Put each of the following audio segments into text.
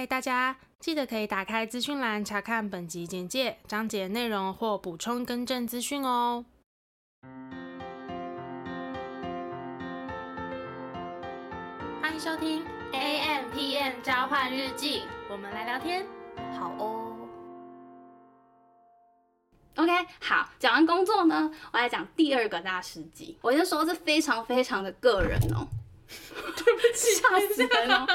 嗨，大家记得可以打开资讯栏查看本集简介、章节内容或补充更正资讯哦。欢迎收听 AMpm 交换日记，我们来聊天，好哦。OK，好，讲完工作呢，我来讲第二个大事记。我就说这非常非常的个人哦。对不起，吓死人了。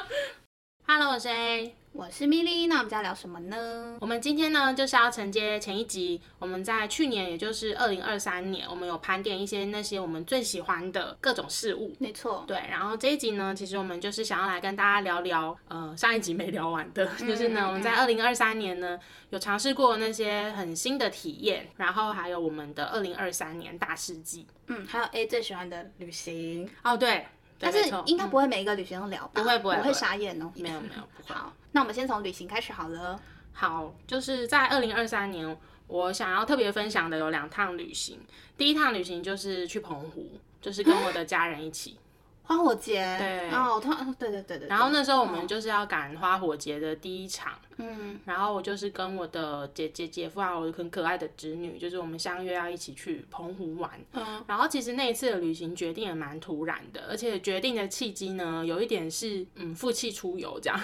Hello，我是 A，我是米莉。那我们要聊什么呢？我们今天呢，就是要承接前一集。我们在去年，也就是二零二三年，我们有盘点一些那些我们最喜欢的各种事物。没错，对。然后这一集呢，其实我们就是想要来跟大家聊聊，呃，上一集没聊完的，嗯、就是呢，我们在二零二三年呢，有尝试过那些很新的体验，然后还有我们的二零二三年大事记。嗯，还有 A 最喜欢的旅行。哦，对。但是应该不会每一个旅行都聊吧？不会不会，我会傻眼哦。没有没有，不会。好，那我们先从旅行开始好了。好，就是在二零二三年，我想要特别分享的有两趟旅行。第一趟旅行就是去澎湖，就是跟我的家人一起。花火节，对，哦，他，对对对对。然后那时候我们就是要赶花火节的第一场，嗯，然后我就是跟我的姐姐、姐夫还有我很可爱的侄女，就是我们相约要一起去澎湖玩。嗯，然后其实那一次的旅行决定也蛮突然的，而且决定的契机呢，有一点是嗯负气出游这样，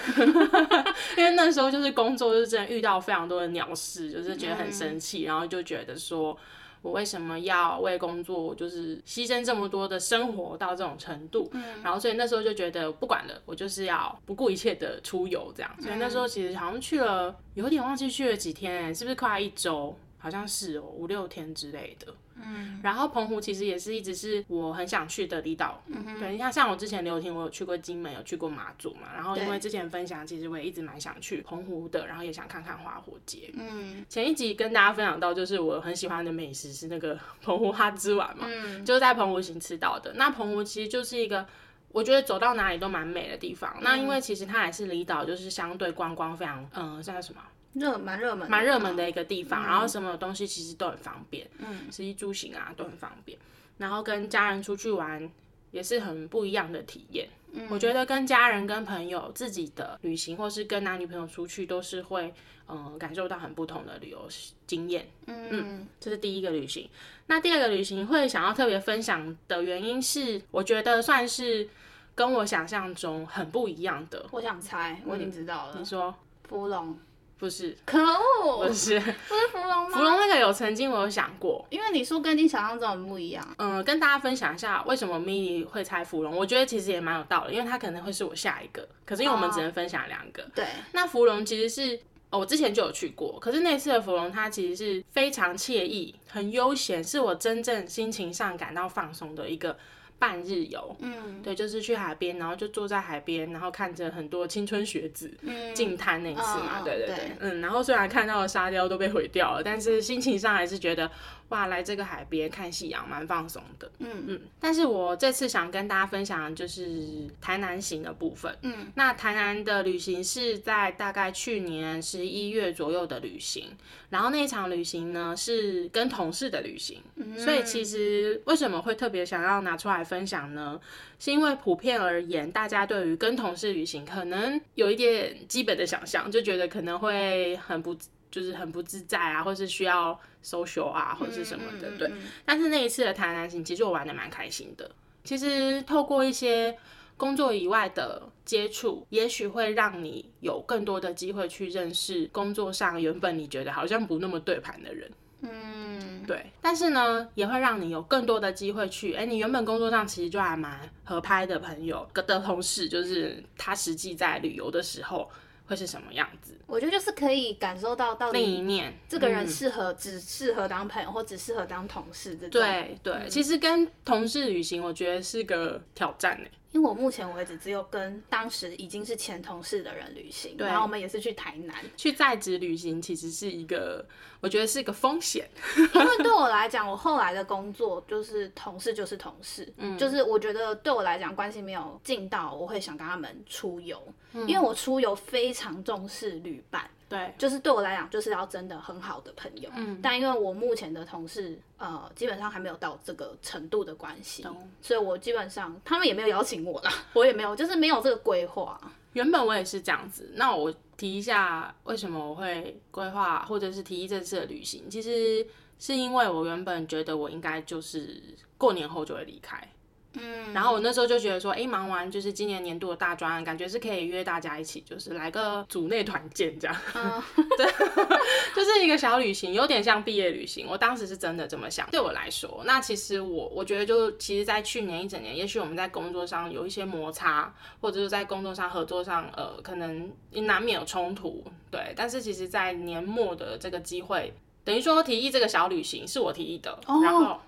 因为那时候就是工作就是真的遇到非常多的鸟事，就是觉得很生气，嗯，然后就觉得说。我为什么要为工作就是牺牲这么多的生活到这种程度？嗯，然后所以那时候就觉得不管了，我就是要不顾一切的出游这样。所以那时候其实好像去了，有点忘记去了几天，是不是快一周？好像是哦，五六天之类的。嗯，然后澎湖其实也是一直是我很想去的离岛。嗯哼，对，你看像我之前留停，我有去过金门，有去过马祖嘛。然后因为之前分享，其实我也一直蛮想去澎湖的，然后也想看看花火节。嗯，前一集跟大家分享到，就是我很喜欢的美食是那个 澎湖哈之丸嘛，嗯，就是在澎湖行吃到的。那澎湖其实就是一个我觉得走到哪里都蛮美的地方。嗯，那因为其实它还是离岛，就是相对观光非常，嗯，像什么？热蛮热门，蛮热门的一个地方，嗯，然后什么东西其实都很方便，嗯，食衣住行啊都很方便，然后跟家人出去玩也是很不一样的体验。嗯，我觉得跟家人、跟朋友、自己的旅行，或是跟男女朋友出去，都是会嗯感受到很不同的旅游经验。嗯嗯，这是第一个旅行。那第二个旅行会想要特别分享的原因是，我觉得算是跟我想象中很不一样的。我想猜，我已经知道了。你说，福隆。不是，可恶，不是，不是芙蓉吗？芙蓉那个有曾经我有想过，因为你说跟你想象中很不一样。嗯，跟大家分享一下为什么 Milly 会猜芙蓉，我觉得其实也蛮有道理，因为它可能会是我下一个，可是因为我们只能分享两个。Oh, 对，那芙蓉其实是哦，我之前就有去过，可是那次的芙蓉它其实是非常惬意、很悠闲，是我真正心情上感到放松的一个。半日游，嗯，对，就是去海边，然后就坐在海边，然后看着很多青春学子嗯，进滩那次嘛，对对，对，嗯，然后虽然看到的沙雕都被毁掉了，但是心情上还是觉得。哇，来这个海边看夕阳，蛮放松的。嗯嗯，但是我这次想跟大家分享的就是台南行的部分。嗯，那台南的旅行是在大概去年十一月左右的旅行，然后那一场旅行呢是跟同事的旅行。嗯，所以其实为什么会特别想要拿出来分享呢？是因为普遍而言，大家对于跟同事旅行可能有一点基本的想象，就觉得可能会很不。就是很不自在啊，或是需要 social 啊，或者是什么的，对。但是那一次的台南行，其实我玩的蛮开心的。其实透过一些工作以外的接触，也许会让你有更多的机会去认识工作上原本你觉得好像不那么对盘的人。嗯，对。但是呢，也会让你有更多的机会去，哎、欸，你原本工作上其实就还蛮合拍的朋友的同事，就是他实际在旅游的时候。会是什么样子？我觉得就是可以感受到到另一面，这个人适合、嗯、只适合当朋友，或只适合当同事这种。对对、嗯，其实跟同事旅行，我觉得是个挑战呢。因为我目前为止只有跟当时已经是前同事的人旅行，然后我们也是去台南。去在职旅行其实是一个，我觉得是一个风险。因为对我来讲，我后来的工作就是同事就是同事，嗯，就是我觉得对我来讲关系没有近到我会想跟他们出游，嗯，因为我出游非常重视旅伴。对，就是对我来讲，就是要真的很好的朋友。嗯，但因为我目前的同事，呃，基本上还没有到这个程度的关系，所以我基本上他们也没有邀请我啦，我也没有，就是没有这个规划。原本我也是这样子。那我提一下，为什么我会规划或者是提议这次的旅行？其实是因为我原本觉得我应该就是过年后就会离开。嗯，然后我那时候就觉得说，哎，忙完就是今年年度的大专案，感觉是可以约大家一起，就是来个组内团建这样。嗯，对，就是一个小旅行，有点像毕业旅行。我当时是真的这么想。对我来说，那其实我我觉得就其实，在去年一整年，也许我们在工作上有一些摩擦，或者是在工作上合作上，呃，可能难免有冲突。对，但是其实，在年末的这个机会，等于说提议这个小旅行是我提议的，哦、然后。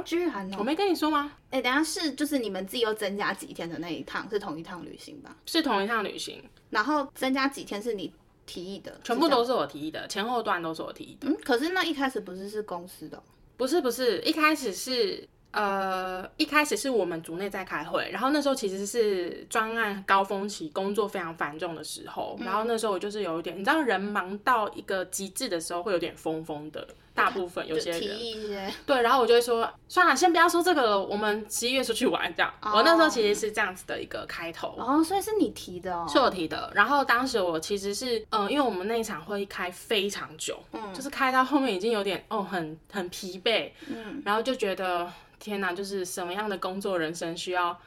居然哦！我没跟你说吗？哎、欸，等下是就是你们自己又增加几天的那一趟是同一趟旅行吧？是同一趟旅行，然后增加几天是你提议的？全部都是我提议的，前后段都是我提议的。嗯，可是那一开始不是是公司的？不是不是，一开始是呃一开始是我们组内在开会，然后那时候其实是专案高峰期，工作非常繁重的时候，嗯、然后那时候我就是有一点，你知道人忙到一个极致的时候会有点疯疯的。大部分有些人对，然后我就会说，算了，先不要说这个了，我们十一月出去玩这样。Oh. 我那时候其实是这样子的一个开头哦，oh, 所以是你提的哦，是我提的。然后当时我其实是，嗯、呃，因为我们那一场会议开非常久，嗯，就是开到后面已经有点哦，很很疲惫，嗯，然后就觉得天哪，就是什么样的工作人生需要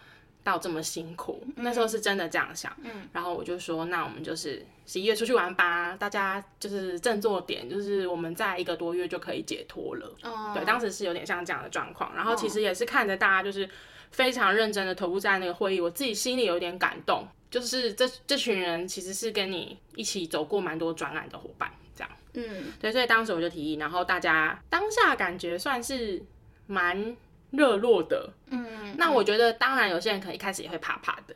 到这么辛苦？嗯、那时候是真的这样想，嗯，然后我就说，那我们就是。十一月出去玩吧，大家就是振作点，就是我们在一个多月就可以解脱了。Oh. 对，当时是有点像这样的状况，然后其实也是看着大家就是非常认真的投入在那个会议，我自己心里有点感动，就是这这群人其实是跟你一起走过蛮多转案的伙伴，这样。嗯，对，所以当时我就提议，然后大家当下感觉算是蛮热络的。嗯，那我觉得当然有些人可能一开始也会怕怕的。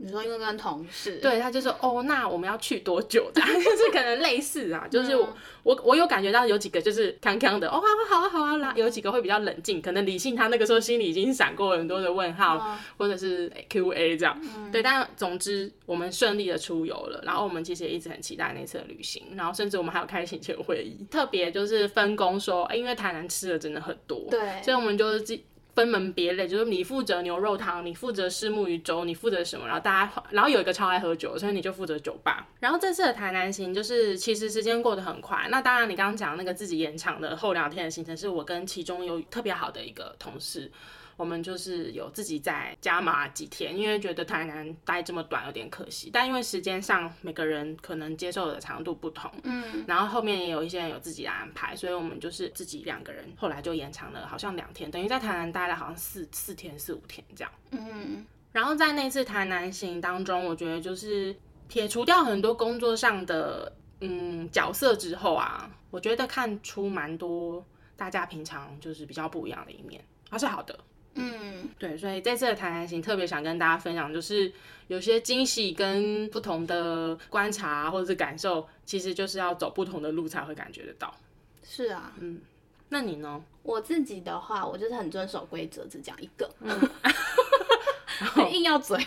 你说因为跟同事，对，他就说哦，那我们要去多久？这样 就是可能类似啊，就是我、嗯、我我有感觉到有几个就是康康的，哦，好啊好啊啦，有几个会比较冷静，可能理性，他那个时候心里已经闪过很多的问号，嗯、或者是 Q A 这样，嗯、对，但总之我们顺利的出游了，然后我们其实也一直很期待那次的旅行，然后甚至我们还有开行前会议，特别就是分工说，哎，因为台南吃的真的很多，对，所以我们就是自。分门别类，就是你负责牛肉汤，你负责虱目鱼粥，你负责什么？然后大家，然后有一个超爱喝酒，所以你就负责酒吧。然后这次的台南行，就是其实时间过得很快。那当然，你刚刚讲那个自己延长的后两天的行程，是我跟其中有特别好的一个同事。我们就是有自己在加码几天，因为觉得台南待这么短有点可惜，但因为时间上每个人可能接受的长度不同，嗯，然后后面也有一些人有自己的安排，所以我们就是自己两个人，后来就延长了好像两天，等于在台南待了好像四四天四五天这样，嗯，然后在那次台南行当中，我觉得就是撇除掉很多工作上的嗯角色之后啊，我觉得看出蛮多大家平常就是比较不一样的一面，还是好的。嗯，对，所以这次的台南行特别想跟大家分享，就是有些惊喜跟不同的观察或者是感受，其实就是要走不同的路才会感觉得到。是啊，嗯，那你呢？我自己的话，我就是很遵守规则，只讲一个，嗯，硬要嘴。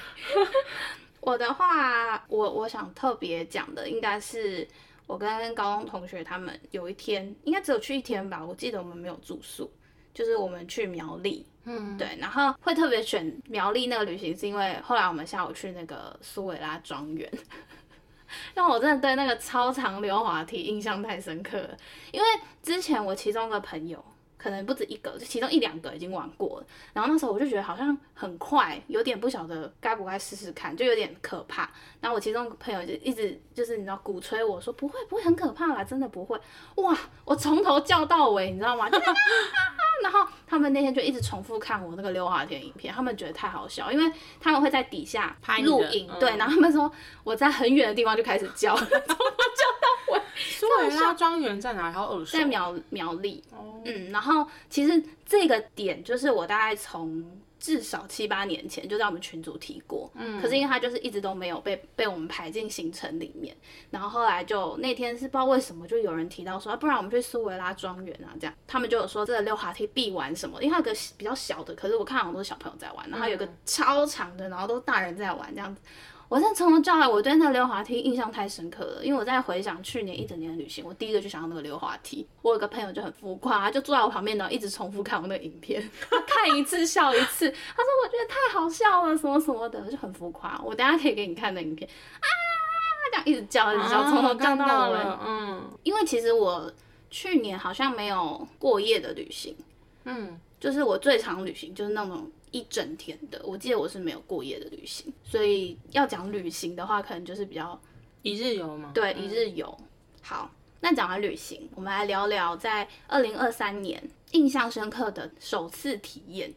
我的话，我我想特别讲的，应该是我跟高中同学他们有一天，应该只有去一天吧，我记得我们没有住宿，就是我们去苗栗。嗯，对，然后会特别选苗栗那个旅行，是因为后来我们下午去那个苏维拉庄园，让我真的对那个超长溜滑梯印象太深刻了。因为之前我其中一个朋友，可能不止一个，就其中一两个已经玩过了，然后那时候我就觉得好像很快，有点不晓得该不该试试看，就有点可怕。然后我其中朋友就一直就是你知道鼓吹我说不会不会很可怕啦，真的不会。哇，我从头叫到尾，你知道吗？然后他们那天就一直重复看我那个溜滑梯影片，他们觉得太好笑，因为他们会在底下拍录影，对，然后他们说我在很远的地方就开始叫，从头叫到尾。苏维拉庄园在哪？好耳熟。在苗苗栗。哦。嗯，然后其实这个点就是我大概从。至少七八年前就在我们群组提过，嗯，可是因为他就是一直都没有被被我们排进行程里面，然后后来就那天是不知道为什么就有人提到说，啊，不然我们去苏维拉庄园啊，这样他们就有说这个溜滑梯必玩什么，因为它有个比较小的，可是我看好多小朋友在玩，然后有个超长的，然后都大人在玩这样子，我真的从头到尾，我对那个溜滑梯印象太深刻了。因为我在回想去年一整年的旅行，我第一个就想到那个溜滑梯。我有个朋友就很浮夸，他就坐在我旁边，然后一直重复看我那个影片，他 看一次笑一次。他说我觉得太好笑了，什么什么的，就很浮夸。我等下可以给你看那影片啊，这样一直叫，一直叫，从头叫到尾。嗯，因为其实我去年好像没有过夜的旅行，嗯，就是我最常旅行就是那种。一整天的，我记得我是没有过夜的旅行，所以要讲旅行的话，可能就是比较一日游嘛。对，一日游。好，那讲完旅行，我们来聊聊在二零二三年印象深刻的首次体验，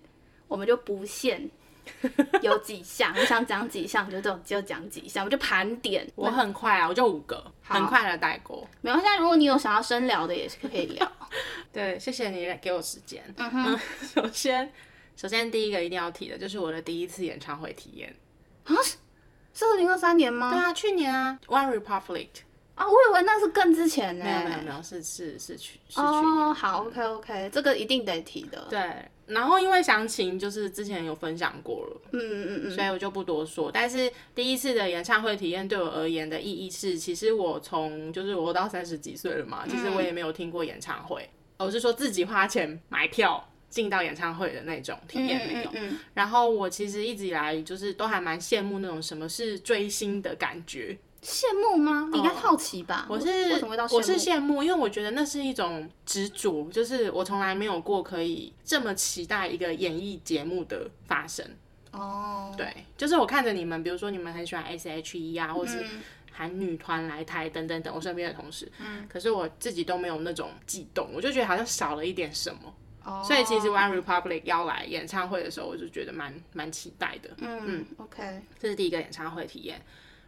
我们就不限有几项，我想讲几项就就就讲几项，我们就盘点。我很快啊，我就五个，很快的带过。没关系，如果你有想要深聊的，也是可以聊。对，谢谢你给我时间。嗯哼，嗯，首先。首先，第一个一定要提的就是我的第一次演唱会体验啊，是二零二三年吗？对啊，去年啊，One Republic 啊，我以为那是更之前呢。没有没有没有，是是是去是去年。哦，好，OK OK，这个一定得提的。对，然后因为详情就是之前有分享过了，嗯嗯嗯嗯，所以我就不多说。但是第一次的演唱会体验对我而言的意义是，其实我从就是我到三十几岁了嘛，其实我也没有听过演唱会，我是说自己花钱买票。进到演唱会的那种体验没有，嗯嗯嗯、然后我其实一直以来就是都还蛮羡慕那种什么是追星的感觉。羡慕吗？你应该好奇吧？我是我是羡慕，因为我觉得那是一种执着，就是我从来没有过可以这么期待一个演艺节目的发生。哦，对，就是我看着你们，比如说你们很喜欢 S.H.E 啊，或是韩女团来台等等等，我身边的同事，嗯，可是我自己都没有那种悸动，我就觉得好像少了一点什么。所以其实 One Republic 要来演唱会的时候，我就觉得蛮蛮期待的。嗯嗯，OK，这是第一个演唱会体验。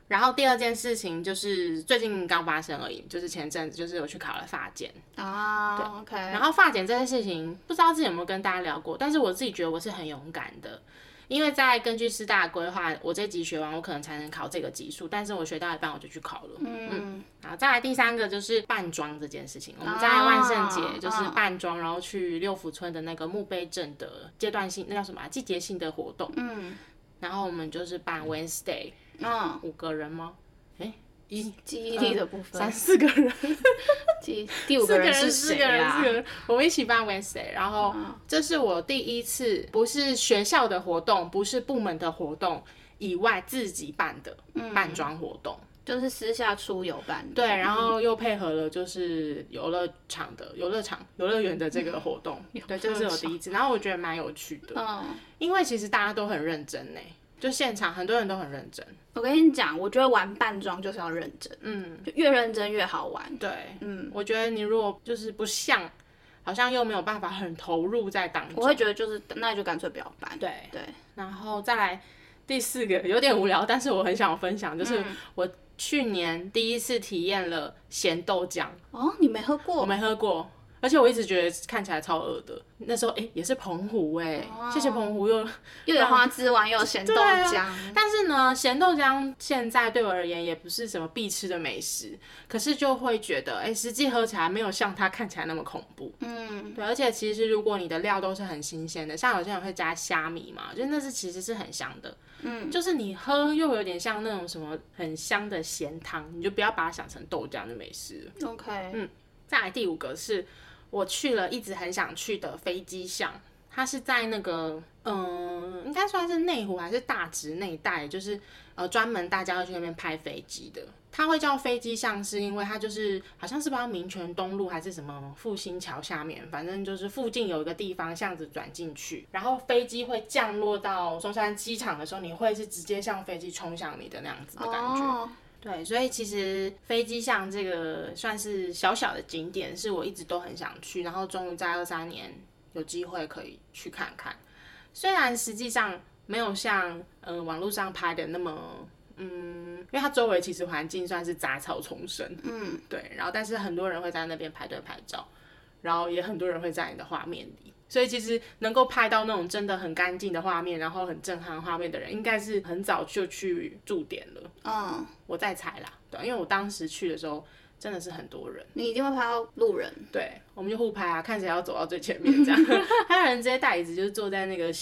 然后第二件事情就是最近刚发生而已，就是前阵子就是我去考了发检啊。对，OK。然后发检这件事情，不知道自己有没有跟大家聊过，但是我自己觉得我是很勇敢的。因为在根据师大的规划，我这级学完，我可能才能考这个级数，但是我学到一半我就去考了。嗯，嗯，然后再来第三个就是扮装这件事情，我们在万圣节就是扮装，然后去六福村的那个墓碑镇的阶段性，那叫什么啊？季节性的活动。嗯，然后我们就是扮 Wednesday，嗯，五个人吗？一记忆力的部分，三四个人，记第五个人是谁啊？我们一起办 Wednesday，然后这是我第一次不是学校的活动，不是部门的活动以外自己办的扮装活动，就是私下出游办的。对，然后又配合了就是游乐场的游乐场游乐园的这个活动，对，这是我第一次，然后我觉得蛮有趣的，嗯，因为其实大家都很认真呢。就现场很多人都很认真。我跟你讲，我觉得玩扮装就是要认真，嗯，就越认真越好玩。对，嗯，我觉得你如果就是不像，好像又没有办法很投入在当中，我会觉得就是那就干脆不要扮。对对，然后再来第四个有点无聊，但是我很想分享，就是我去年第一次体验了咸豆浆。哦，你没喝过？我没喝过。而且我一直觉得看起来超恶的。那时候哎、欸，也是澎湖哎、欸，哦、谢谢澎湖又又有花枝丸又有咸豆浆、啊。但是呢，咸豆浆现在对我而言也不是什么必吃的美食，可是就会觉得哎、欸，实际喝起来没有像它看起来那么恐怖。嗯，对。而且其实如果你的料都是很新鲜的，像有些人会加虾米嘛，就那是其实是很香的。嗯，就是你喝又有点像那种什么很香的咸汤，你就不要把它想成豆浆就没事了。OK，嗯，再来第五个是。我去了一直很想去的飞机巷，它是在那个，嗯，应该算是内湖还是大直那一带，就是呃专门大家会去那边拍飞机的。它会叫飞机巷，是因为它就是好像是不知道民权东路还是什么复兴桥下面，反正就是附近有一个地方巷子转进去，然后飞机会降落到松山机场的时候，你会是直接像飞机冲向你的那样子的感觉。对，所以其实飞机巷这个算是小小的景点，是我一直都很想去，然后终于在二三年有机会可以去看看。虽然实际上没有像嗯、呃、网络上拍的那么嗯，因为它周围其实环境算是杂草丛生，嗯，对，然后但是很多人会在那边排队拍照，然后也很多人会在你的画面里。所以其实能够拍到那种真的很干净的画面，然后很震撼画面的人，应该是很早就去驻点了。嗯，我在猜啦，对，因为我当时去的时候真的是很多人。你一定会拍到路人。对，我们就互拍啊，看谁要走到最前面这样。还有人直接带椅子，就是坐在那个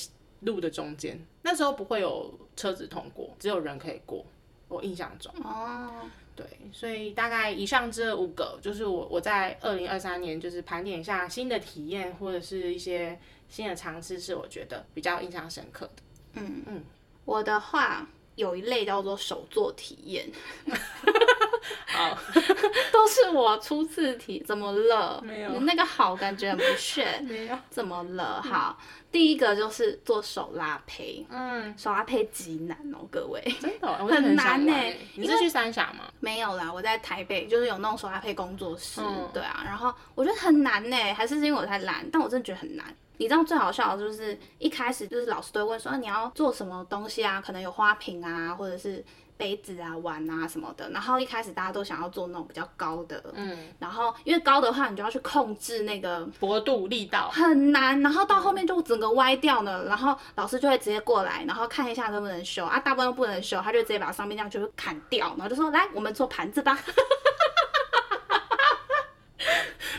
路的中间。那时候不会有车子通过，只有人可以过。我印象中。哦，对，所以大概以上这五个，就是我我在二零二三年就是盘点一下新的体验或者是一些新的尝试，是我觉得比较印象深刻的。嗯嗯，我的话有一类叫做手作体验。好，都是我出次题，怎么了？没有，那个好感觉很不屑。没有，怎么了？好，第一个就是做手拉胚。嗯，手拉胚极难哦，各位。真的很，很难呢。你是去三峡吗？没有啦，我在台北，就是有那种手拉胚工作室。对啊，然后我觉得很难呢，还是是因为我太懒，但我真的觉得很难。你知道最好笑的就是一开始就是老师都会问说，你要做什么东西啊？可能有花瓶啊，或者是。杯子啊、碗啊什么的，然后一开始大家都想要做那种比较高的，嗯，然后因为高的话，你就要去控制那个薄度、力道，很难。然后到后面就整个歪掉了，然后老师就会直接过来，然后看一下能不能修啊，大部分都不能修，他就直接把上面这样就砍掉，然后就说来，我们做盘子吧，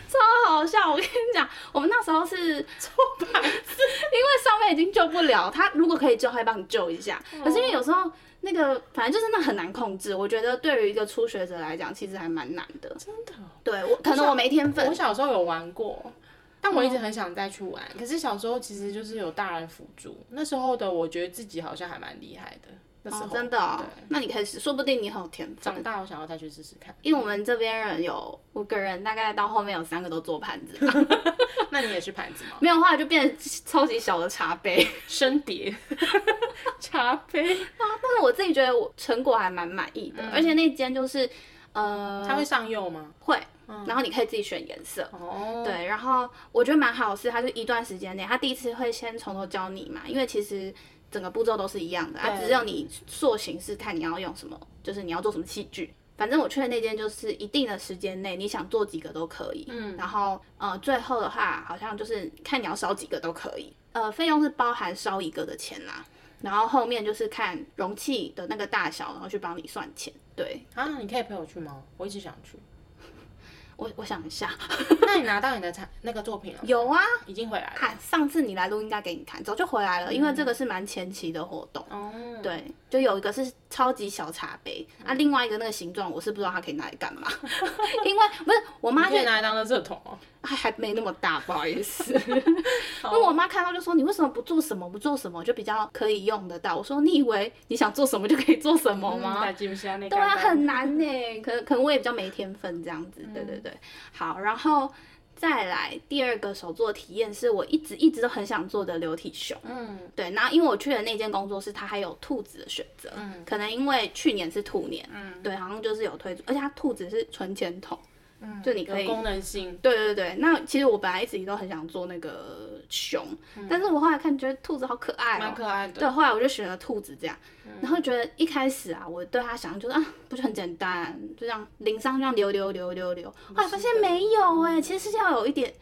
超好笑。我跟你讲，我们那时候是已经救不了，他如果可以救，他会帮你救一下，可是因为有时候。那个反正就是那很难控制，我觉得对于一个初学者来讲，其实还蛮难的。真的？对，我可能我没天分。我小时候有玩过，但我一直很想再去玩。嗯、可是小时候其实就是有大人辅助，那时候的我觉得自己好像还蛮厉害的。哦，真的那你可以试，说不定你很有天分。长大我想要再去试试看，因为我们这边人有五个人，大概到后面有三个都做盘子。那你也是盘子吗？没有的话就变成超级小的茶杯、生碟、茶杯 啊。但是我自己觉得我成果还蛮满意的，嗯、而且那间就是呃，它会上釉吗？会，然后你可以自己选颜色。哦、嗯，对，然后我觉得蛮好的是，它是一段时间内，他第一次会先从头教你嘛，因为其实。整个步骤都是一样的，啊，只有你塑形是看你要用什么，就是你要做什么器具。反正我去的那间就是一定的时间内，你想做几个都可以。嗯，然后呃，最后的话好像就是看你要烧几个都可以。呃，费用是包含烧一个的钱啦，然后后面就是看容器的那个大小，然后去帮你算钱。对啊，你可以陪我去吗？我一直想去。我我想一下，那你拿到你的产那个作品了？有啊，已经回来了。看上次你来录音带给你看，早就回来了，因为这个是蛮前期的活动。哦、嗯，对，就有一个是超级小茶杯，嗯、啊，另外一个那个形状我是不知道它可以拿来干嘛，因为不是我妈就拿来当垃圾桶哦。还还没那么大，不好意思。因为我妈看到就说：“你为什么不做什么？不做什么就比较可以用得到？”我说：“你以为你想做什么就可以做什么吗？”嗯、对啊，很难呢。可可能我也比较没天分这样子。对对对，好，然后再来第二个手作体验是我一直一直都很想做的流体熊。嗯，对。然后因为我去的那间工作室，它还有兔子的选择。嗯，可能因为去年是兔年。嗯，对，好像就是有推出，而且它兔子是存钱筒。嗯，就你可以功能性，对对对。那其实我本来一直都很想做那个熊，嗯、但是我后来看觉得兔子好可爱，蛮可爱的。对，后来我就选了兔子这样，嗯、然后觉得一开始啊，我对他想象就是啊，不是很简单，就这样淋上这样流流流流流，后来发现没有哎、欸，其实是要有一点。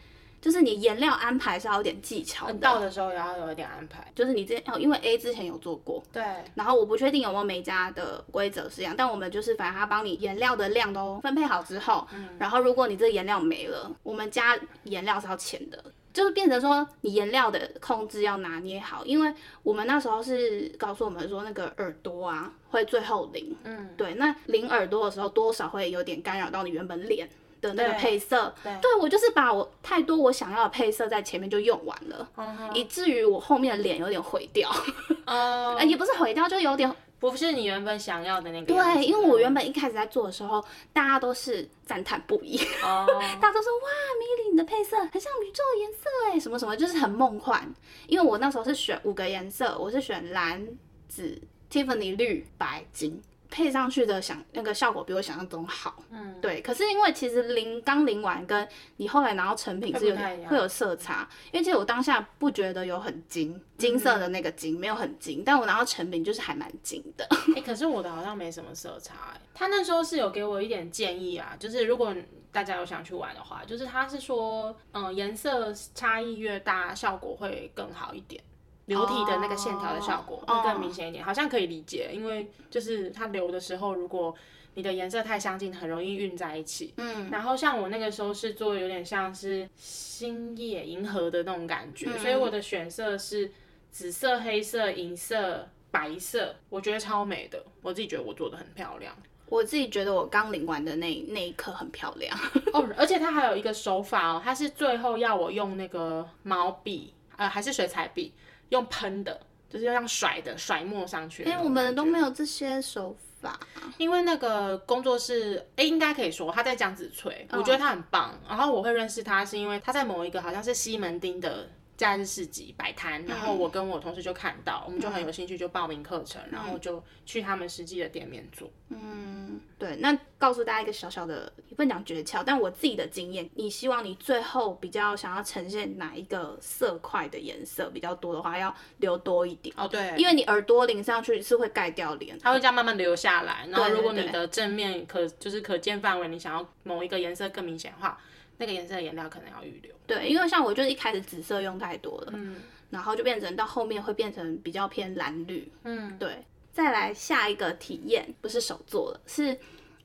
就是你颜料安排是要有点技巧的，到的时候也要有一点安排。就是你之前哦，因为 A 之前有做过，对。然后我不确定有没有每家的规则是一样，但我们就是反正他帮你颜料的量都分配好之后，嗯。然后如果你这个颜料没了，我们加颜料是要钱的，就是变成说你颜料的控制要拿捏好，因为我们那时候是告诉我们说那个耳朵啊会最后淋，嗯，对。那淋耳朵的时候多少会有点干扰到你原本脸。的那个配色，对，对我就是把我太多我想要的配色在前面就用完了，uh huh. 以至于我后面的脸有点毁掉，呃、uh，huh. 也不是毁掉，就有点不是你原本想要的那个。对，因为我原本一开始在做的时候，大家都是赞叹不已，uh 大家都说哇，米莉你的配色很像宇宙的颜色哎，什么什么，就是很梦幻。因为我那时候是选五个颜色，我是选蓝、紫、Tiffany 绿、白、金。配上去的想那个效果比我想象中好，嗯，对。可是因为其实淋刚淋完，跟你后来拿到成品是有会有色差。因为其实我当下不觉得有很金金色的那个金没有很金，但我拿到成品就是还蛮金的。哎、欸，可是我的好像没什么色差哎。他那时候是有给我一点建议啊，就是如果大家有想去玩的话，就是他是说，嗯，颜色差异越大，效果会更好一点。流体的那个线条的效果会更明显一点，好像可以理解，因为就是它流的时候，如果你的颜色太相近，很容易晕在一起。嗯，然后像我那个时候是做有点像是星夜银河的那种感觉，所以我的选色是紫色、黑色、银色、白色，我觉得超美的，我自己觉得我做的很漂亮。我自己觉得我刚领完的那那一刻很漂亮 哦，而且它还有一个手法哦，它是最后要我用那个毛笔，呃，还是水彩笔，用喷的，就是要这样甩的，甩墨上去。因为，我们都没有这些手法，因为那个工作室，哎、欸，应该可以说他在江子翠，我觉得他很棒。哦、然后我会认识他，是因为他在某一个好像是西门町的。假日市集摆摊，然后我跟我同事就看到，嗯、我们就很有兴趣，就报名课程，嗯、然后就去他们实际的店面做。嗯，对。那告诉大家一个小小的，也不能讲诀窍，但我自己的经验，你希望你最后比较想要呈现哪一个色块的颜色比较多的话，要留多一点。哦，对。因为你耳朵淋上去是会盖掉脸，它会这样慢慢流下来。然后如果你的正面可就是可见范围，你想要某一个颜色更明显的话。那个颜色的颜料可能要预留。对，因为像我就是一开始紫色用太多了，嗯，然后就变成到后面会变成比较偏蓝绿，嗯，对。再来下一个体验，不是手做的，是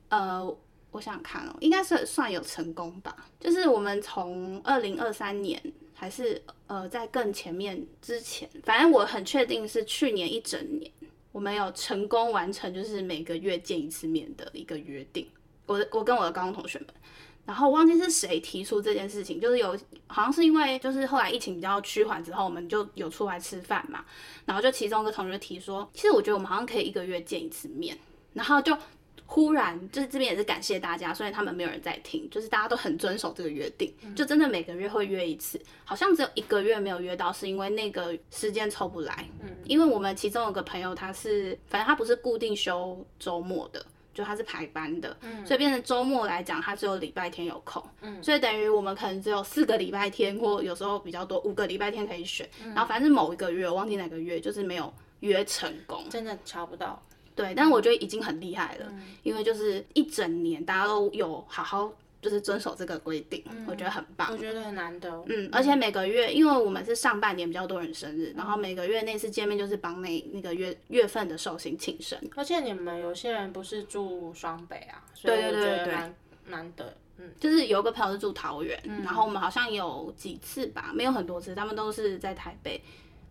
呃，我想看哦，应该是算有成功吧。就是我们从二零二三年还是呃在更前面之前，反正我很确定是去年一整年，我们有成功完成就是每个月见一次面的一个约定。我我跟我的高中同学们。然后忘记是谁提出这件事情，就是有好像是因为就是后来疫情比较趋缓之后，我们就有出来吃饭嘛。然后就其中一个同学提说，其实我觉得我们好像可以一个月见一次面。然后就忽然就是这边也是感谢大家，所以他们没有人在听，就是大家都很遵守这个约定，就真的每个月会约一次。好像只有一个月没有约到，是因为那个时间抽不来。嗯，因为我们其中有个朋友他是，反正他不是固定休周末的。就他是排班的，嗯，所以变成周末来讲，他只有礼拜天有空，嗯，所以等于我们可能只有四个礼拜天，或有时候比较多五个礼拜天可以选，嗯，然后反正某一个月我忘记哪个月，就是没有约成功，真的查不到，对，但是我觉得已经很厉害了，嗯，因为就是一整年大家都有好好。就是遵守这个规定，嗯，我觉得很棒。我觉得很难得。嗯，而且每个月，因为我们是上半年比较多人生日，嗯，然后每个月那次见面就是帮那那个月月份的寿星庆生。而且你们有些人不是住双北啊，所以我觉得蛮对对对对难得。嗯，就是有个朋友是住桃园，嗯，然后我们好像有几次吧，没有很多次，他们都是在台北。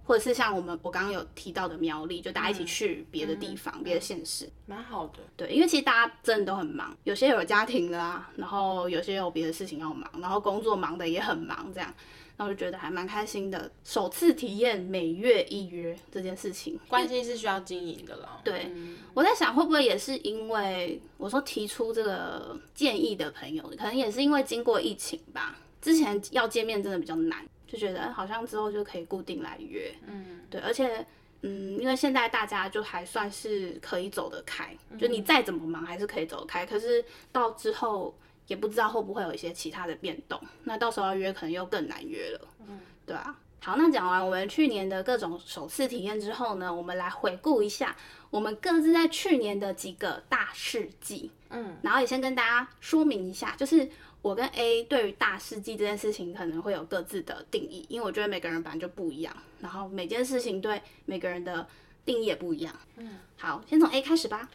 或者是像我们我刚刚有提到的苗栗，就大家一起去别的地方、别、嗯、的县市，蛮好的。对，因为其实大家真的都很忙，有些有家庭的啊，然后有些有别的事情要忙，然后工作忙的也很忙，这样，那我就觉得还蛮开心的。首次体验每月一约这件事情，关系是需要经营的了。对、嗯，我在想会不会也是因为我说提出这个建议的朋友，可能也是因为经过疫情吧，之前要见面真的比较难。就觉得好像之后就可以固定来约，嗯，对，而且，嗯，因为现在大家就还算是可以走得开，嗯，就你再怎么忙还是可以走得开。可是到之后也不知道会不会有一些其他的变动，那到时候要约可能又更难约了，嗯，对啊。好，那讲完我们去年的各种首次体验之后呢，我们来回顾一下我们各自在去年的几个大事记，嗯，然后也先跟大家说明一下，就是。我跟 A 对于大事记这件事情可能会有各自的定义，因为我觉得每个人本来就不一样，然后每件事情对每个人的定义也不一样。嗯，好，先从 A 开始吧。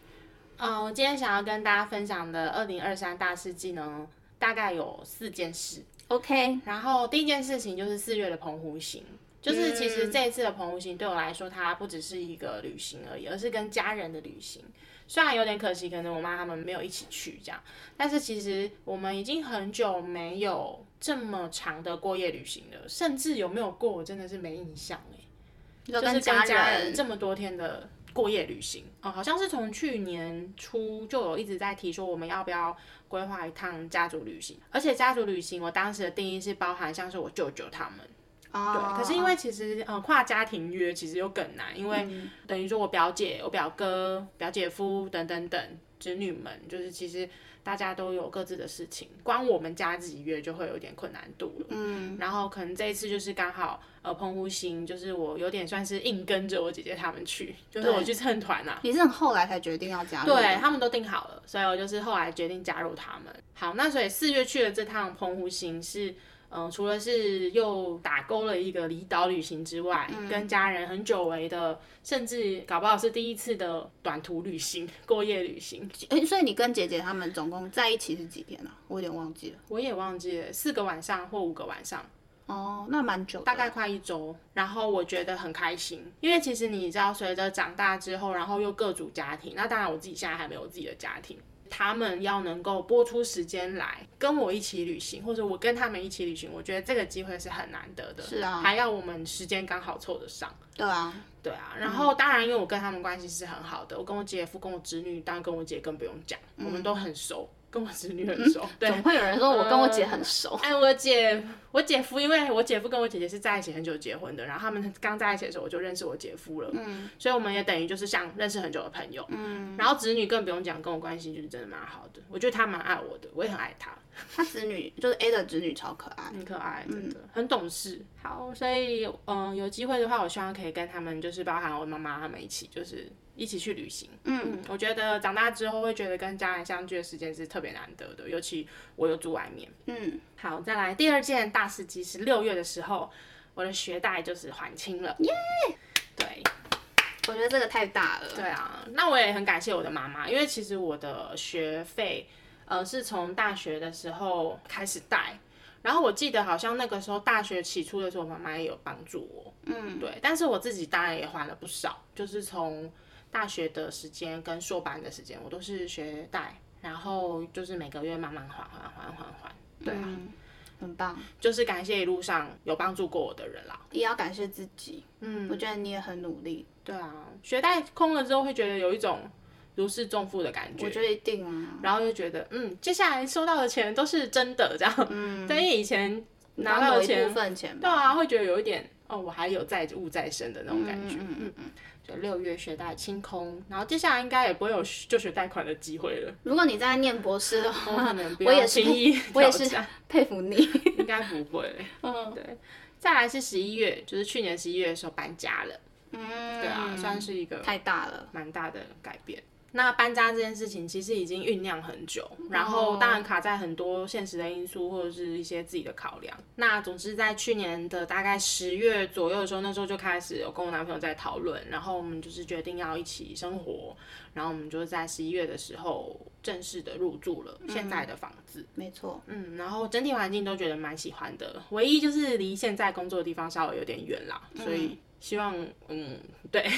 嗯，我今天想要跟大家分享的二零二三大事记呢，大概有四件事。OK，然后第一件事情就是四月的澎湖行，就是其实这一次的澎湖行对我来说，它不只是一个旅行而已，而是跟家人的旅行。虽然有点可惜，可能我妈他们没有一起去这样，但是其实我们已经很久没有这么长的过夜旅行了，甚至有没有过，我真的是没印象哎。就是跟家人这么多天的过夜旅行哦，好像是从去年初就有一直在提说我们要不要规划一趟家族旅行，而且家族旅行我当时的定义是包含像是我舅舅他们。对，可是因为其实呃跨家庭约其实又更难，因为等于说我表姐、我表哥、表姐夫等等等侄女们，就是其实大家都有各自的事情，光我们家自己约就会有点困难度了。嗯，然后可能这一次就是刚好呃澎湖行，就是我有点算是硬跟着我姐姐他们去，就是我去蹭团啊。你是很后来才决定要加入？对，他们都定好了，所以我就是后来决定加入他们。好，那所以四月去的这趟澎湖行是。嗯，除了是又打勾了一个离岛旅行之外，嗯，跟家人很久违的，甚至搞不好是第一次的短途旅行，过夜旅行。哎，欸，所以你跟姐姐他们总共在一起是几天啊？我有点忘记了。我也忘记了，四个晚上或五个晚上。哦，那蛮久，大概快一周。然后我觉得很开心，因为其实你知道，随着长大之后，然后又各组家庭，那当然我自己现在还没有自己的家庭。他们要能够播出时间来跟我一起旅行，或者我跟他们一起旅行，我觉得这个机会是很难得的。是啊，还要我们时间刚好凑得上。对啊，对啊。然后当然，因为我跟他们关系是很好的，我跟我姐夫、跟我侄女，当然跟我姐更不用讲，我们都很熟。跟我侄女很熟，对，总会有人说我跟我姐很熟。呃、哎，我姐，我姐夫，因为我姐夫跟我姐姐是在一起很久结婚的，然后他们刚在一起的时候我就认识我姐夫了，嗯，所以我们也等于就是像认识很久的朋友，嗯，然后侄女更不用讲，跟我关系就是真的蛮好的，我觉得他蛮爱我的，我也很爱她。她子女就是 A 的子女，超可爱，很可爱，真的、嗯、很懂事。好，所以嗯、呃，有机会的话，我希望可以跟他们，就是包含我妈妈他们一起，就是。一起去旅行，嗯，我觉得长大之后会觉得跟家人相聚的时间是特别难得的，尤其我又住外面，嗯，好，再来第二件大事迹是六月的时候，我的学贷就是还清了，耶，对，我觉得这个太大了，对啊，那我也很感谢我的妈妈，因为其实我的学费，呃，是从大学的时候开始贷，然后我记得好像那个时候大学起初的时候，妈妈也有帮助我，嗯，对，但是我自己当然也还了不少，就是从。大学的时间跟硕班的时间，我都是学贷，然后就是每个月慢慢还还还还还，对啊，嗯，很棒，就是感谢一路上有帮助过我的人啦，也要感谢自己，嗯，我觉得你也很努力，对啊，学贷空了之后会觉得有一种如释重负的感觉，我觉得一定啊，然后就觉得嗯，接下来收到的钱都是真的这样，嗯，但因为以前拿到的钱，部分钱，对啊，会觉得有一点哦，我还有债务在身的那种感觉，嗯嗯嗯。嗯就六月学贷清空，然后接下来应该也不会有就学贷款的机会了。如果你在念博士的话，我可能不要轻易我也是 佩服你，应该不会。嗯，对。再来是十一月，就是去年十一月的时候搬家了。嗯，对啊，算是一个太大了，蛮大的改变。那搬家这件事情其实已经酝酿很久，然后当然卡在很多现实的因素或者是一些自己的考量。那总之在去年的大概十月左右的时候，那时候就开始有跟我男朋友在讨论，然后我们就是决定要一起生活，然后我们就在十一月的时候正式的入住了现在的房子。嗯、没错，嗯，然后整体环境都觉得蛮喜欢的，唯一就是离现在工作的地方稍微有点远啦，所以希望，嗯，对。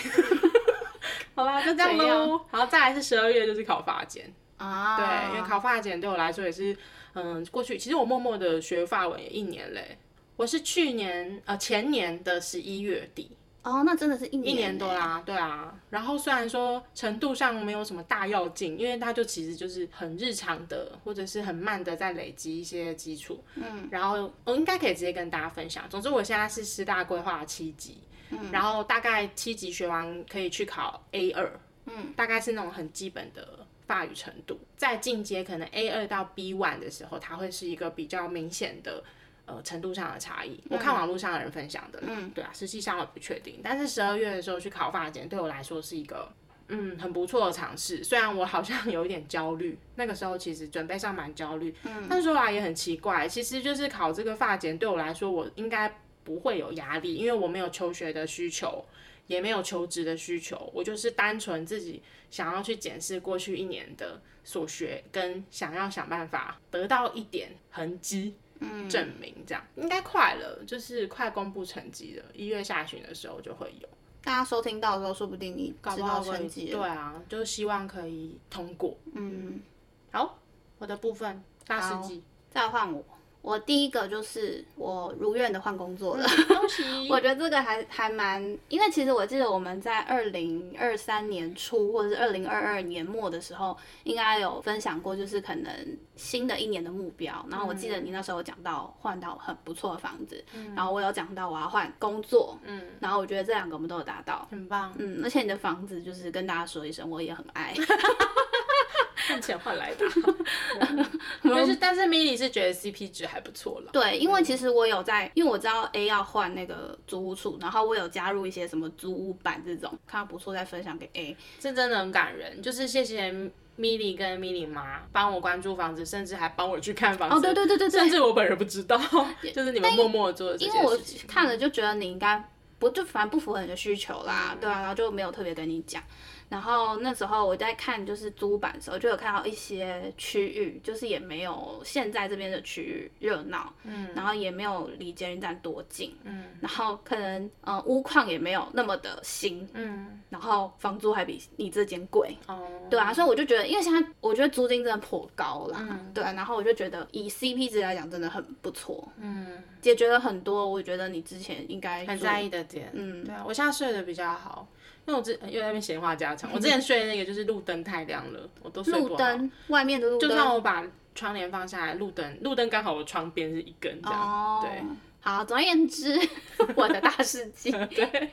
好啦，就这样喽。然后再来是十二月，就是考法检啊。对，因为考法检对我来说也是，嗯，过去其实我默默的学法文也一年嘞。我是去年呃前年的十一月底。哦，那真的是一年。一年多啦，对啊。然后虽然说程度上没有什么大要进，因为它就其实就是很日常的，或者是很慢的在累积一些基础。嗯。然后我应该可以直接跟大家分享。总之我现在是师大规划七级。嗯、然后大概七级学完可以去考 A 二，嗯，大概是那种很基本的法语程度。在进阶可能 A 二到 B one 的时候，它会是一个比较明显的呃程度上的差异。我看网络上的人分享的，嗯，对啊，实际上我不确定。但是十二月的时候去考法检，对我来说是一个嗯很不错的尝试。虽然我好像有一点焦虑，那个时候其实准备上蛮焦虑，嗯，但是说来也很奇怪，其实就是考这个法检对我来说，我应该。不会有压力，因为我没有求学的需求，也没有求职的需求，我就是单纯自己想要去检视过去一年的所学，跟想要想办法得到一点痕迹，嗯，证明这样应该快了，就是快公布成绩了，一月下旬的时候就会有。大家收听到的时候，说不定你知道成绩。对啊，就是希望可以通过。嗯，好，我的部分大师级，再换我。我第一个就是我如愿的换工作了，恭喜！我觉得这个还还蛮，因为其实我记得我们在二零二三年初或者是二零二二年末的时候，应该有分享过，就是可能新的一年的目标。然后我记得你那时候有讲到换到很不错的房子，嗯、然后我有讲到我要换工作，嗯，然后我觉得这两个我们都有达到，很棒，嗯，而且你的房子就是跟大家说一声，我也很爱。用钱换来的，但是，但是 Milly 是觉得 CP 值还不错了。对，因为其实我有在，因为我知道 A 要换那个租屋处，然后我有加入一些什么租屋版这种，看到不错再分享给 A，这真的很感人。就是谢谢 Milly 跟 Milly 妈帮我关注房子，甚至还帮我去看房子。哦，对对对对对，甚至我本人不知道，就是你们默默做的这件事情。因为我看了就觉得你应该不就反正不符合你的需求啦，嗯、对啊，然后就没有特别跟你讲。然后那时候我在看就是租版的时候，就有看到一些区域，就是也没有现在这边的区域热闹，嗯，然后也没有离捷运站多近，嗯，然后可能呃屋况也没有那么的新，嗯，然后房租还比你这间贵，哦，对啊，所以我就觉得，因为现在我觉得租金真的颇高啦，嗯，对啊，然后我就觉得以 CP 值来讲真的很不错，嗯，解决了很多我觉得你之前应该很在意的点，嗯，对啊，我现在睡得比较好。因为我之又在那边闲话家常，我之前睡的那个就是路灯太亮了，我都睡不好。路灯外面的路灯，就算我把窗帘放下来，路灯路灯刚好我窗边是一根这样。哦，对，好，总而言之，我的大事记，对，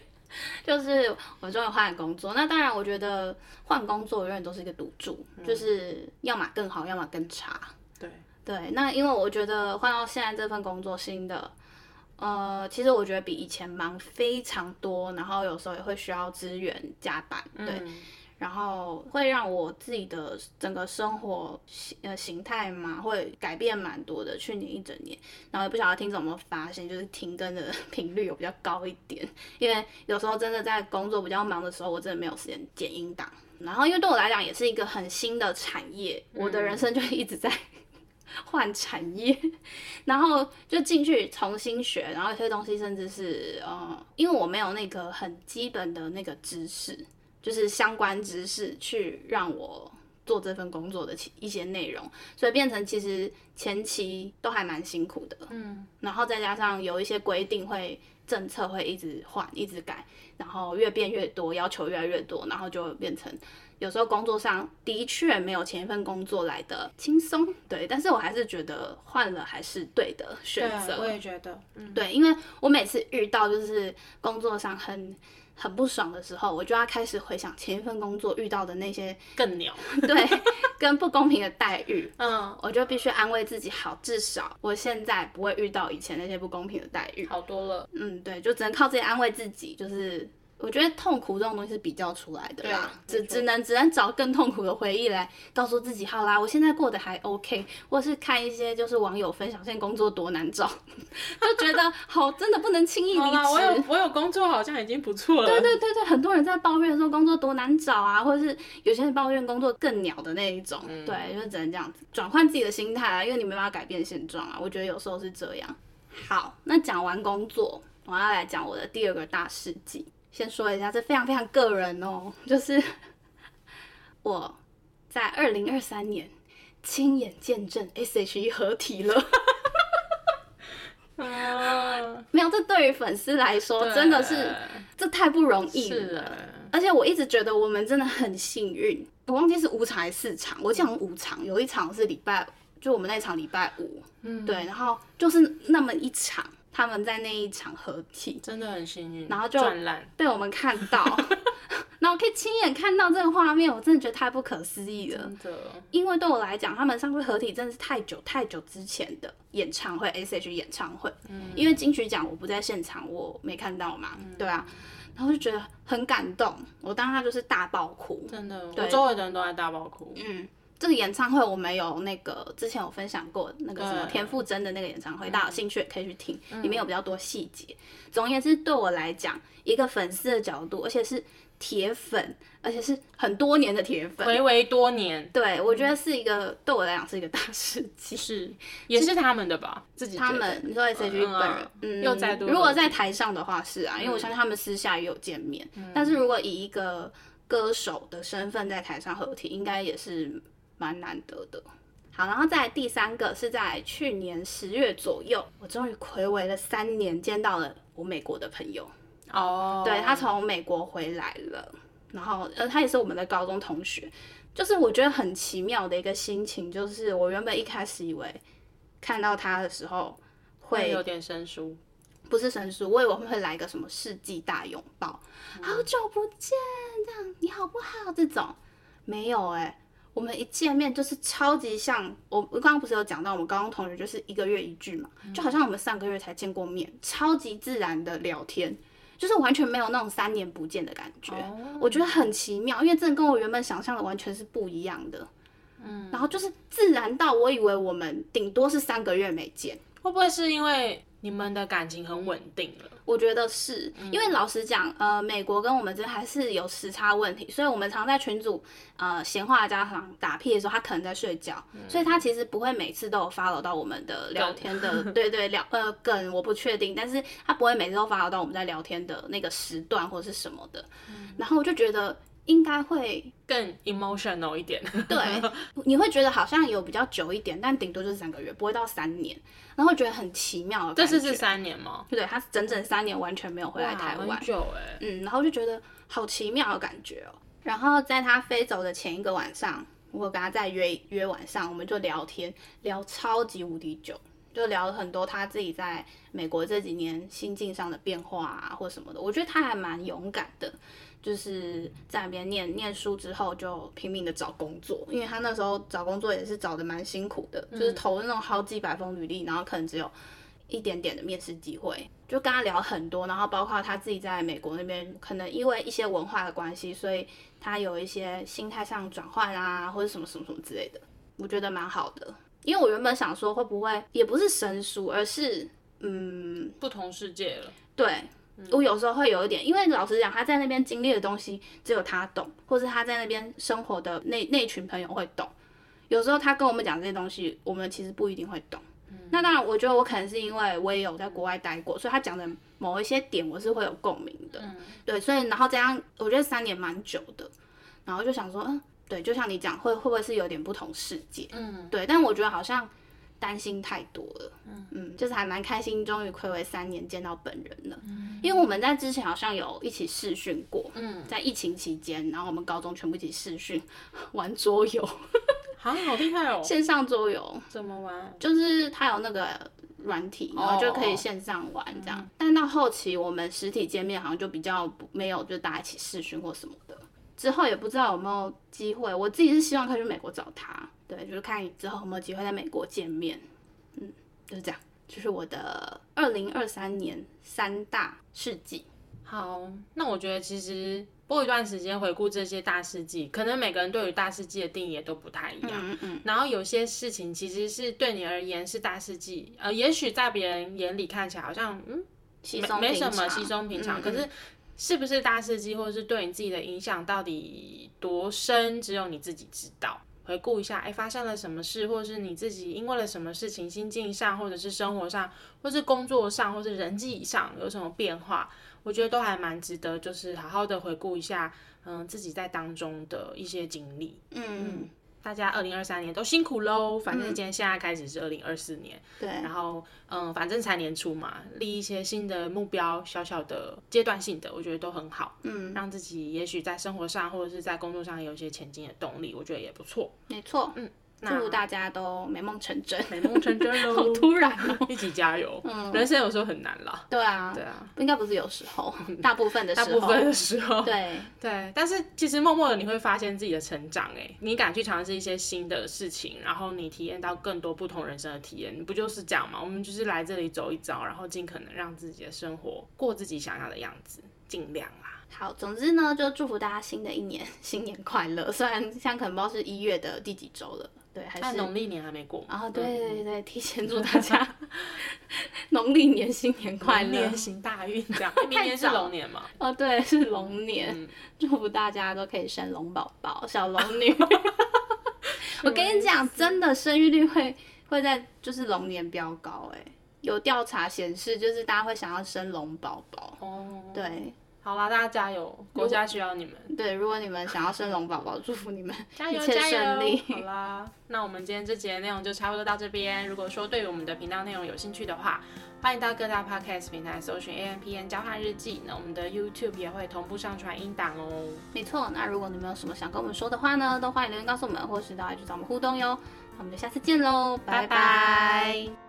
就是我终于换了工作。那当然，我觉得换工作永远都是一个赌注，嗯、就是要么更好，要么更差。对对，那因为我觉得换到现在这份工作，新的。呃，其实我觉得比以前忙非常多，然后有时候也会需要资源加班，对，嗯、然后会让我自己的整个生活形呃形态嘛，会改变蛮多的。去年一整年，然后也不晓得听怎么发现，就是停更的 频率有比较高一点，因为有时候真的在工作比较忙的时候，我真的没有时间剪音档。然后因为对我来讲也是一个很新的产业，嗯、我的人生就一直在。换产业，然后就进去重新学，然后有些东西甚至是呃，因为我没有那个很基本的那个知识，就是相关知识去让我做这份工作的一些内容，所以变成其实前期都还蛮辛苦的，嗯，然后再加上有一些规定会政策会一直换一直改，然后越变越多，要求越来越多，然后就变成。有时候工作上的确没有前一份工作来的轻松，对，但是我还是觉得换了还是对的选择。我也觉得，嗯，对，因为我每次遇到就是工作上很很不爽的时候，我就要开始回想前一份工作遇到的那些更鸟，对，跟不公平的待遇，嗯，我就必须安慰自己，好，至少我现在不会遇到以前那些不公平的待遇，好多了，嗯，对，就只能靠自己安慰自己，就是。我觉得痛苦这种东西是比较出来的啦，只只能只能找更痛苦的回忆来告诉自己，好啦，我现在过得还 OK，或是看一些就是网友分享现在工作多难找，就觉得好，真的不能轻易离职。我有我有工作好像已经不错了。对对对对，很多人在抱怨说工作多难找啊，或者是有些人抱怨工作更鸟的那一种，嗯、对，就只能这样子转换自己的心态啊，因为你没办法改变现状啊。我觉得有时候是这样。好，那讲完工作，我要来讲我的第二个大事记。先说一下，这非常非常个人哦，就是我在二零二三年亲眼见证 S.H.E 合体了。啊，没有，这对于粉丝来说真的是这太不容易了。是而且我一直觉得我们真的很幸运，我忘记是五场还是四场，我讲五场，有一场是礼拜，就我们那场礼拜五，嗯，对，然后就是那么一场。他们在那一场合体，真的很幸运，然后就被我们看到，然后可以亲眼看到这个画面，我真的觉得太不可思议了。真的，因为对我来讲，他们上次合体真的是太久太久之前的演唱会，S.H.E 演唱会。嗯，因为金曲奖我不在现场，我没看到嘛。嗯、对啊，然后就觉得很感动，我当时就是大爆哭，真的，我周围的人都在大爆哭。嗯。这个演唱会我没有那个之前有分享过那个什么田馥甄的那个演唱会，大家有兴趣也可以去听，里面有比较多细节。总而言之，对我来讲，一个粉丝的角度，而且是铁粉，而且是很多年的铁粉，回味多年。对，我觉得是一个对我来讲是一个大事情，是也是他们的吧？自己他们，你说 S.H.E 本人，嗯，又再度。如果在台上的话是啊，因为我相信他们私下也有见面。但是如果以一个歌手的身份在台上合体，应该也是。蛮难得的，好，然后再第三个是在去年十月左右，我终于睽违了三年见到了我美国的朋友哦，oh. 对，他从美国回来了，然后呃他也是我们的高中同学，就是我觉得很奇妙的一个心情，就是我原本一开始以为看到他的时候会有点生疏，不是生疏，我以为会来个什么世纪大拥抱，嗯、好久不见，这样你好不好？这种没有哎、欸。我们一见面就是超级像我，我刚刚不是有讲到我们高中同学就是一个月一聚嘛，就好像我们上个月才见过面，超级自然的聊天，就是完全没有那种三年不见的感觉，我觉得很奇妙，因为真的跟我原本想象的完全是不一样的，嗯。然后就是自然到我以为我们顶多是三个月没见，会不会是因为你们的感情很稳定了。我觉得是因为老实讲，呃，美国跟我们这还是有时差问题，所以我们常在群组呃闲话家常打屁的时候，他可能在睡觉，嗯、所以他其实不会每次都有 follow 到我们的聊天的，对，对对，聊呃梗我不确定，但是他不会每次都 follow 到我们在聊天的那个时段或者是什么的，嗯、然后我就觉得。应该会更 emotional 一点，对，你会觉得好像有比较久一点，但顶多就是三个月，不会到三年，然后会觉得很奇妙。这次是三年吗？对，他整整三年完全没有回来台湾，很久哎，嗯，然后就觉得好奇妙的感觉哦。然后在他飞走的前一个晚上，我跟他再约约晚上，我们就聊天，聊超级无敌久，就聊了很多他自己在美国这几年心境上的变化啊，或什么的。我觉得他还蛮勇敢的。就是在那边念念书之后，就拼命的找工作，因为他那时候找工作也是找的蛮辛苦的，嗯、就是投那种好几百封履历，然后可能只有一点点的面试机会。就跟他聊很多，然后包括他自己在美国那边，可能因为一些文化的关系，所以他有一些心态上转换啊，或者什么什么什么之类的，我觉得蛮好的。因为我原本想说会不会也不是生疏，而是嗯不同世界了，对。我有时候会有一点，因为老实讲，他在那边经历的东西只有他懂，或是他在那边生活的那那群朋友会懂。有时候他跟我们讲这些东西，我们其实不一定会懂。嗯、那当然，我觉得我可能是因为我也有在国外待过，所以他讲的某一些点我是会有共鸣的。嗯、对，所以然后这样，我觉得三年蛮久的，然后就想说，嗯，对，就像你讲，会会不会是有点不同世界？嗯，对，但我觉得好像。担心太多了，嗯嗯，就是还蛮开心，终于暌违三年见到本人了。嗯，因为我们在之前好像有一起试训过，嗯，在疫情期间，然后我们高中全部一起试训 玩桌游，好，好厉害哦！线上桌游怎么玩？就是它有那个软体，然后就可以线上玩这样。哦，但到后期我们实体见面好像就比较没有，就大家一起试训或什么的。之后也不知道有没有机会，我自己是希望可以去美国找他。对，就是看你之后有没有机会在美国见面，嗯，就是这样，就是我的二零二三年三大事迹。好，那我觉得其实过一段时间回顾这些大事记，可能每个人对于大事记的定义也都不太一样。嗯嗯。嗯，然后有些事情其实是对你而言是大事记，呃，也许在别人眼里看起来好像嗯，没没什么稀松平常，嗯嗯，可是是不是大事记，或者是对你自己的影响到底多深，只有你自己知道。回顾一下，哎，发生了什么事，或者是你自己因为了什么事情，心境上，或者是生活上，或是工作上，或是人际上有什么变化，我觉得都还蛮值得，就是好好的回顾一下，嗯，自己在当中的一些经历，嗯。嗯大家二零二三年都辛苦喽，反正今天现在开始是二零二四年，对，然后嗯，反正才年初嘛，立一些新的目标，小小的阶段性的，我觉得都很好，嗯，让自己也许在生活上或者是在工作上有一些前进的动力，我觉得也不错，没错，嗯。祝大家都美梦成真，美梦成真喽！好突然哦，一起加油。嗯，人生有时候很难啦。对啊，对啊，应该不是有时候，大部分的时候，大部分的时候，对对。但是其实默默的你会发现自己的成长，哎，你敢去尝试一些新的事情，然后你体验到更多不同人生的体验，你不就是这样吗？我们就是来这里走一遭，然后尽可能让自己的生活过自己想要的样子，尽量啦。好，总之呢，就祝福大家新的一年新年快乐。虽然现在可能不知道是一月的第几周了。对，还是农历年还没过。然后对对对，提前祝大家 农历年新年快乐，年行大运这样。明年是龙年嘛？哦，对，是龙年，祝福大家都可以生龙宝宝、小龙女。我跟你讲，真的生育率会会在就是龙年飙高哎，有调查显示，就是大家会想要生龙宝宝。哦，对。好啦，大家加油！国家需要你们。对，如果你们想要生龙宝宝，祝福你们 加油，一切顺利。加油！好啦，那我们今天这集的内容就差不多到这边。如果说对于我们的频道内容有兴趣的话，欢迎到各大 podcast 平台搜寻 A M P N 交换日记。那我们的 YouTube 也会同步上传音档哦。没错，那如果你们有什么想跟我们说的话呢，都欢迎留言告诉我们，或是到 IG 找我们互动哟。那我们就下次见喽，拜拜。拜拜。